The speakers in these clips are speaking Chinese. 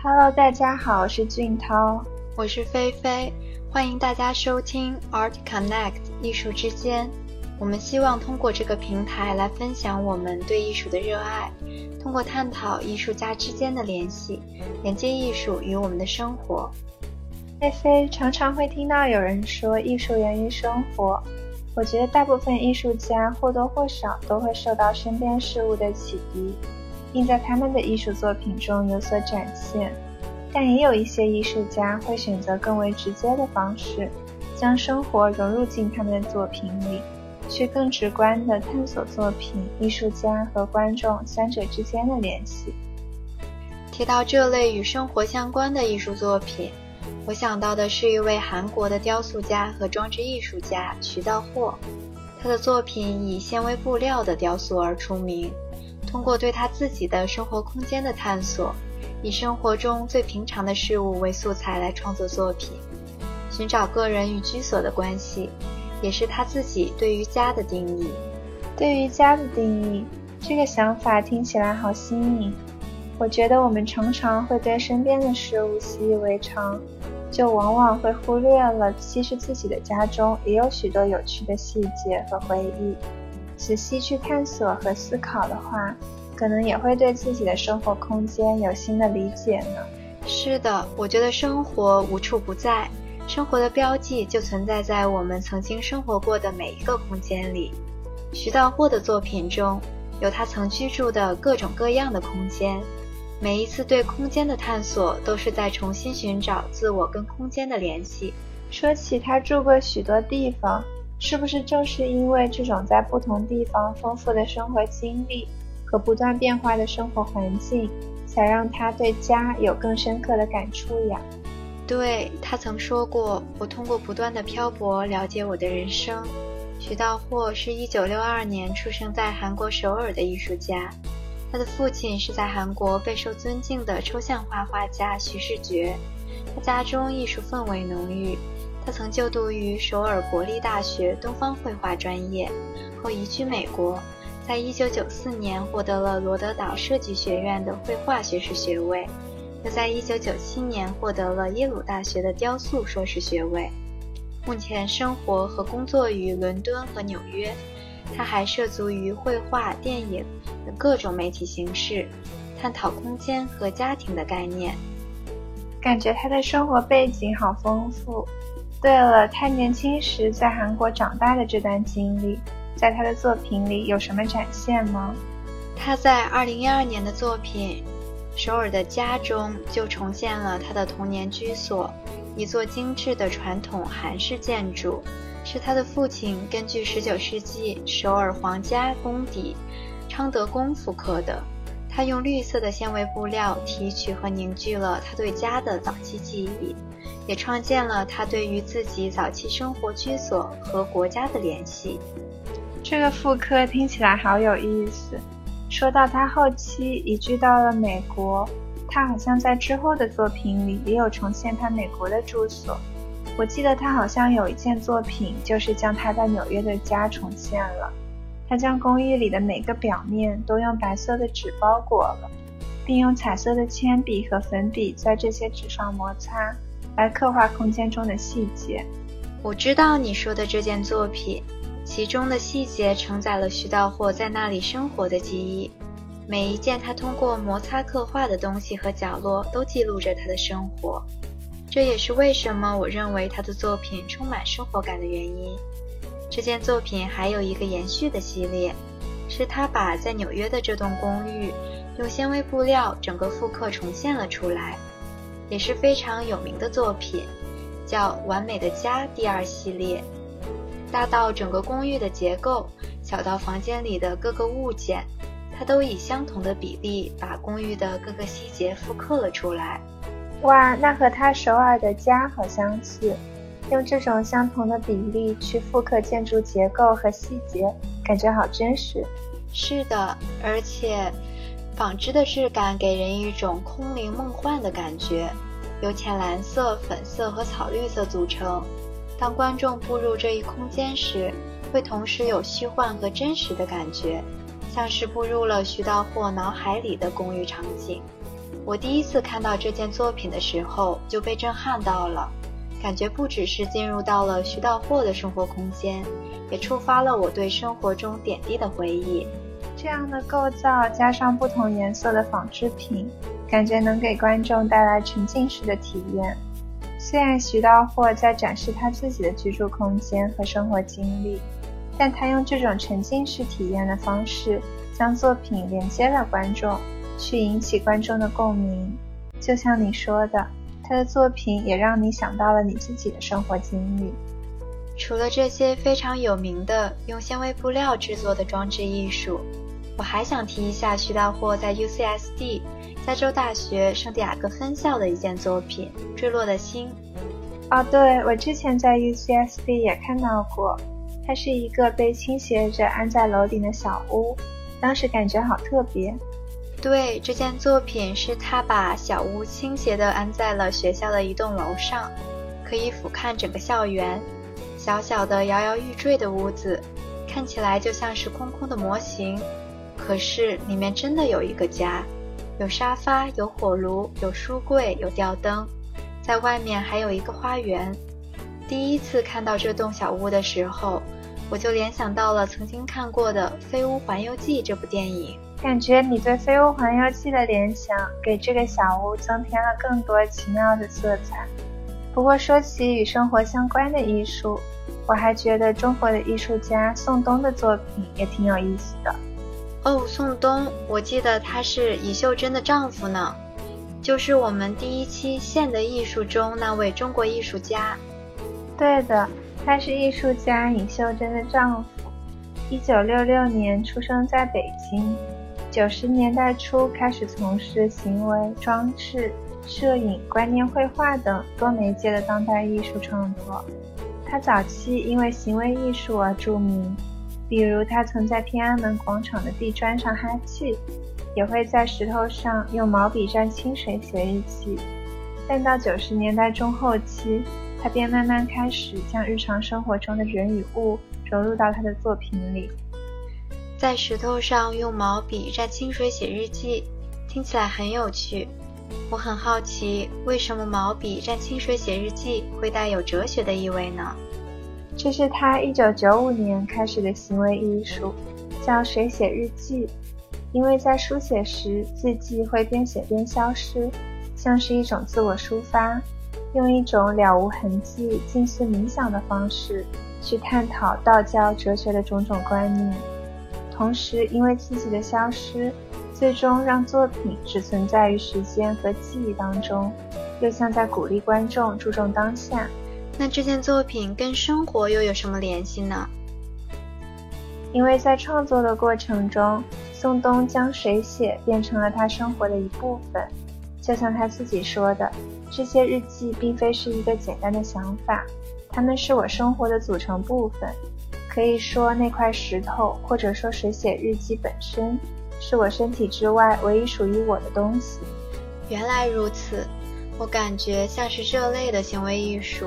Hello，大家好，我是俊涛，我是菲菲，欢迎大家收听 Art Connect 艺术之间。我们希望通过这个平台来分享我们对艺术的热爱，通过探讨艺术家之间的联系，连接艺术与我们的生活。菲菲常常会听到有人说艺术源于生活，我觉得大部分艺术家或多或少都会受到身边事物的启迪。并在他们的艺术作品中有所展现，但也有一些艺术家会选择更为直接的方式，将生活融入进他们的作品里，去更直观地探索作品、艺术家和观众三者之间的联系。提到这类与生活相关的艺术作品，我想到的是一位韩国的雕塑家和装置艺术家徐道霍，他的作品以纤维布料的雕塑而出名。通过对他自己的生活空间的探索，以生活中最平常的事物为素材来创作作品，寻找个人与居所的关系，也是他自己对于家的定义。对于家的定义，这个想法听起来好新颖。我觉得我们常常会对身边的事物习以为常，就往往会忽略了，其实自己的家中也有许多有趣的细节和回忆。仔细去探索和思考的话，可能也会对自己的生活空间有新的理解呢。是的，我觉得生活无处不在，生活的标记就存在在我们曾经生活过的每一个空间里。徐道霍的作品中有他曾居住的各种各样的空间，每一次对空间的探索都是在重新寻找自我跟空间的联系。说起他住过许多地方。是不是正是因为这种在不同地方丰富的生活经历和不断变化的生活环境，才让他对家有更深刻的感触呀？对他曾说过：“我通过不断的漂泊了解我的人生。”徐道霍是一九六二年出生在韩国首尔的艺术家，他的父亲是在韩国备受尊敬的抽象画画家徐世觉，他家中艺术氛围浓郁。他曾就读于首尔国立大学东方绘画专业，后移居美国，在1994年获得了罗德岛设计学院的绘画学士学位，又在1997年获得了耶鲁大学的雕塑硕士学位。目前生活和工作于伦敦和纽约，他还涉足于绘画、电影等各种媒体形式，探讨空间和家庭的概念。感觉他的生活背景好丰富。对了，他年轻时在韩国长大的这段经历，在他的作品里有什么展现吗？他在二零一二年的作品《首尔的家》中就重现了他的童年居所，一座精致的传统韩式建筑，是他的父亲根据十九世纪首尔皇家宫邸昌德宫复刻的。他用绿色的纤维布料提取和凝聚了他对家的早期记忆。也创建了他对于自己早期生活居所和国家的联系。这个复刻听起来好有意思。说到他后期移居到了美国，他好像在之后的作品里也有重现他美国的住所。我记得他好像有一件作品就是将他在纽约的家重现了。他将公寓里的每个表面都用白色的纸包裹了，并用彩色的铅笔和粉笔在这些纸上摩擦。来刻画空间中的细节。我知道你说的这件作品，其中的细节承载了徐道霍在那里生活的记忆。每一件他通过摩擦刻画的东西和角落，都记录着他的生活。这也是为什么我认为他的作品充满生活感的原因。这件作品还有一个延续的系列，是他把在纽约的这栋公寓用纤维布料整个复刻重现了出来。也是非常有名的作品，叫《完美的家》第二系列。大到整个公寓的结构，小到房间里的各个物件，它都以相同的比例把公寓的各个细节复刻了出来。哇，那和他首尔的家好相似，用这种相同的比例去复刻建筑结构和细节，感觉好真实。是的，而且。纺织的质感给人一种空灵梦幻的感觉，由浅蓝色、粉色和草绿色组成。当观众步入这一空间时，会同时有虚幻和真实的感觉，像是步入了徐道霍脑海里的公寓场景。我第一次看到这件作品的时候就被震撼到了，感觉不只是进入到了徐道霍的生活空间，也触发了我对生活中点滴的回忆。这样的构造加上不同颜色的纺织品，感觉能给观众带来沉浸式的体验。虽然徐道霍在展示他自己的居住空间和生活经历，但他用这种沉浸式体验的方式，将作品连接了观众，去引起观众的共鸣。就像你说的，他的作品也让你想到了你自己的生活经历。除了这些非常有名的用纤维布料制作的装置艺术。我还想提一下徐道货在 UCSD 加州大学圣地亚哥分校的一件作品《坠落的心》。哦，对，我之前在 UCSD 也看到过，它是一个被倾斜着安在楼顶的小屋，当时感觉好特别。对，这件作品是他把小屋倾斜地安在了学校的一栋楼上，可以俯瞰整个校园。小小的摇摇欲坠的屋子，看起来就像是空空的模型。可是里面真的有一个家，有沙发，有火炉，有书柜，有吊灯，在外面还有一个花园。第一次看到这栋小屋的时候，我就联想到了曾经看过的《飞屋环游记》这部电影，感觉你对《飞屋环游记》的联想给这个小屋增添了更多奇妙的色彩。不过说起与生活相关的艺术，我还觉得中国的艺术家宋冬的作品也挺有意思的。哦，宋冬，我记得他是尹秀珍的丈夫呢，就是我们第一期《线的艺术》中那位中国艺术家。对的，他是艺术家尹秀珍的丈夫。一九六六年出生在北京，九十年代初开始从事行为装置、摄影、观念绘画等多媒介的当代艺术创作。他早期因为行为艺术而著名。比如，他曾在天安门广场的地砖上哈气，也会在石头上用毛笔蘸清水写日记。但到九十年代中后期，他便慢慢开始将日常生活中的人与物融入到他的作品里。在石头上用毛笔蘸清水写日记，听起来很有趣。我很好奇，为什么毛笔蘸清水写日记会带有哲学的意味呢？这是他一九九五年开始的行为艺术，叫水写日记。因为在书写时，字迹会边写边消失，像是一种自我抒发，用一种了无痕迹、近似冥想的方式去探讨道教哲学的种种观念。同时，因为自己的消失，最终让作品只存在于时间和记忆当中，又像在鼓励观众注重当下。那这件作品跟生活又有什么联系呢？因为在创作的过程中，宋冬将水写变成了他生活的一部分。就像他自己说的，这些日记并非是一个简单的想法，它们是我生活的组成部分。可以说，那块石头，或者说水写日记本身，是我身体之外唯一属于我的东西。原来如此，我感觉像是这类的行为艺术。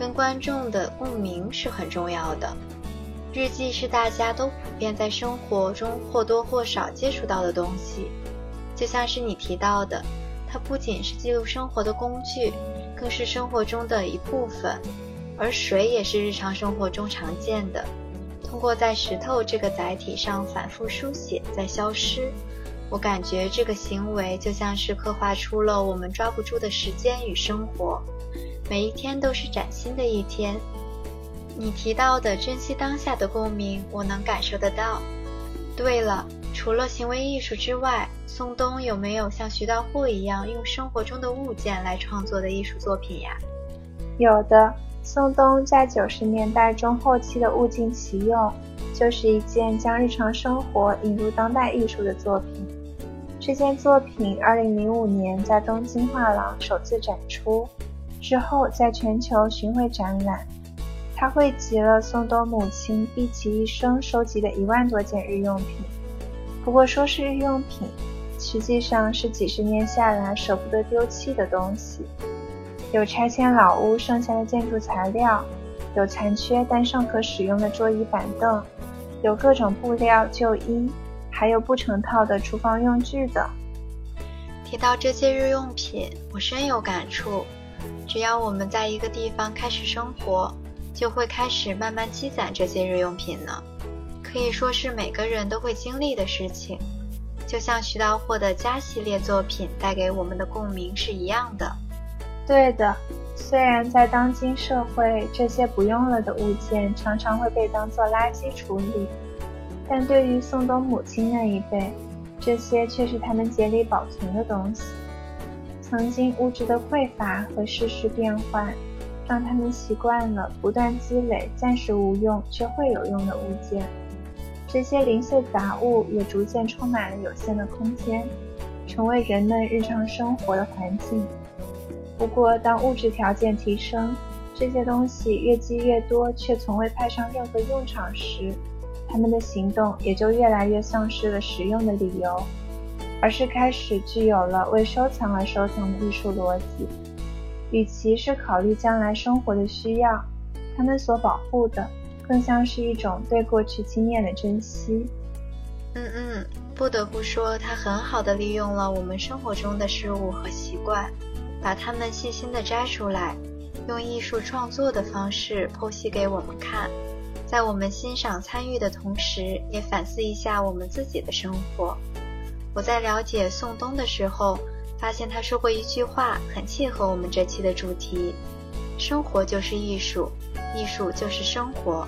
跟观众的共鸣是很重要的。日记是大家都普遍在生活中或多或少接触到的东西，就像是你提到的，它不仅是记录生活的工具，更是生活中的一部分。而水也是日常生活中常见的，通过在石头这个载体上反复书写再消失，我感觉这个行为就像是刻画出了我们抓不住的时间与生活。每一天都是崭新的一天。你提到的珍惜当下的共鸣，我能感受得到。对了，除了行为艺术之外，宋冬有没有像徐道户一样用生活中的物件来创作的艺术作品呀？有的，宋冬在九十年代中后期的《物尽其用》就是一件将日常生活引入当代艺术的作品。这件作品二零零五年在东京画廊首次展出。之后，在全球巡回展览，他汇集了宋冬母亲毕其一生收集的一万多件日用品。不过，说是日用品，实际上是几十年下来舍不得丢弃的东西。有拆迁老屋剩下的建筑材料，有残缺但尚可使用的桌椅板凳，有各种布料旧衣，还有不成套的厨房用具等。提到这些日用品，我深有感触。只要我们在一个地方开始生活，就会开始慢慢积攒这些日用品呢。可以说是每个人都会经历的事情。就像徐道货的家系列作品带给我们的共鸣是一样的。对的，虽然在当今社会，这些不用了的物件常常会被当作垃圾处理，但对于宋冬母亲那一辈，这些却是他们竭力保存的东西。曾经物质的匮乏和世事变换，让他们习惯了不断积累暂时无用却会有用的物件。这些零碎杂物也逐渐充满了有限的空间，成为人们日常生活的环境。不过，当物质条件提升，这些东西越积越多，却从未派上任何用场时，他们的行动也就越来越丧失了实用的理由，而是开始具有了为收藏而收藏的艺术逻辑。与其是考虑将来生活的需要，他们所保护的。更像是一种对过去经验的珍惜。嗯嗯，不得不说，他很好的利用了我们生活中的事物和习惯，把它们细心的摘出来，用艺术创作的方式剖析给我们看。在我们欣赏参与的同时，也反思一下我们自己的生活。我在了解宋冬的时候，发现他说过一句话，很契合我们这期的主题：生活就是艺术，艺术就是生活。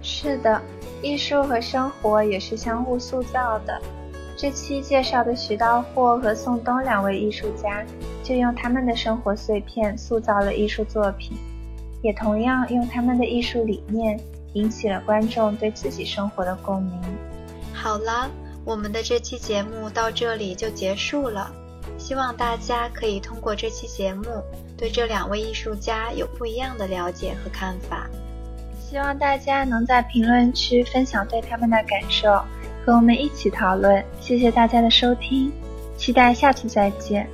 是的，艺术和生活也是相互塑造的。这期介绍的徐道霍和宋冬两位艺术家，就用他们的生活碎片塑造了艺术作品，也同样用他们的艺术理念引起了观众对自己生活的共鸣。好了，我们的这期节目到这里就结束了。希望大家可以通过这期节目，对这两位艺术家有不一样的了解和看法。希望大家能在评论区分享对他们的感受，和我们一起讨论。谢谢大家的收听，期待下次再见。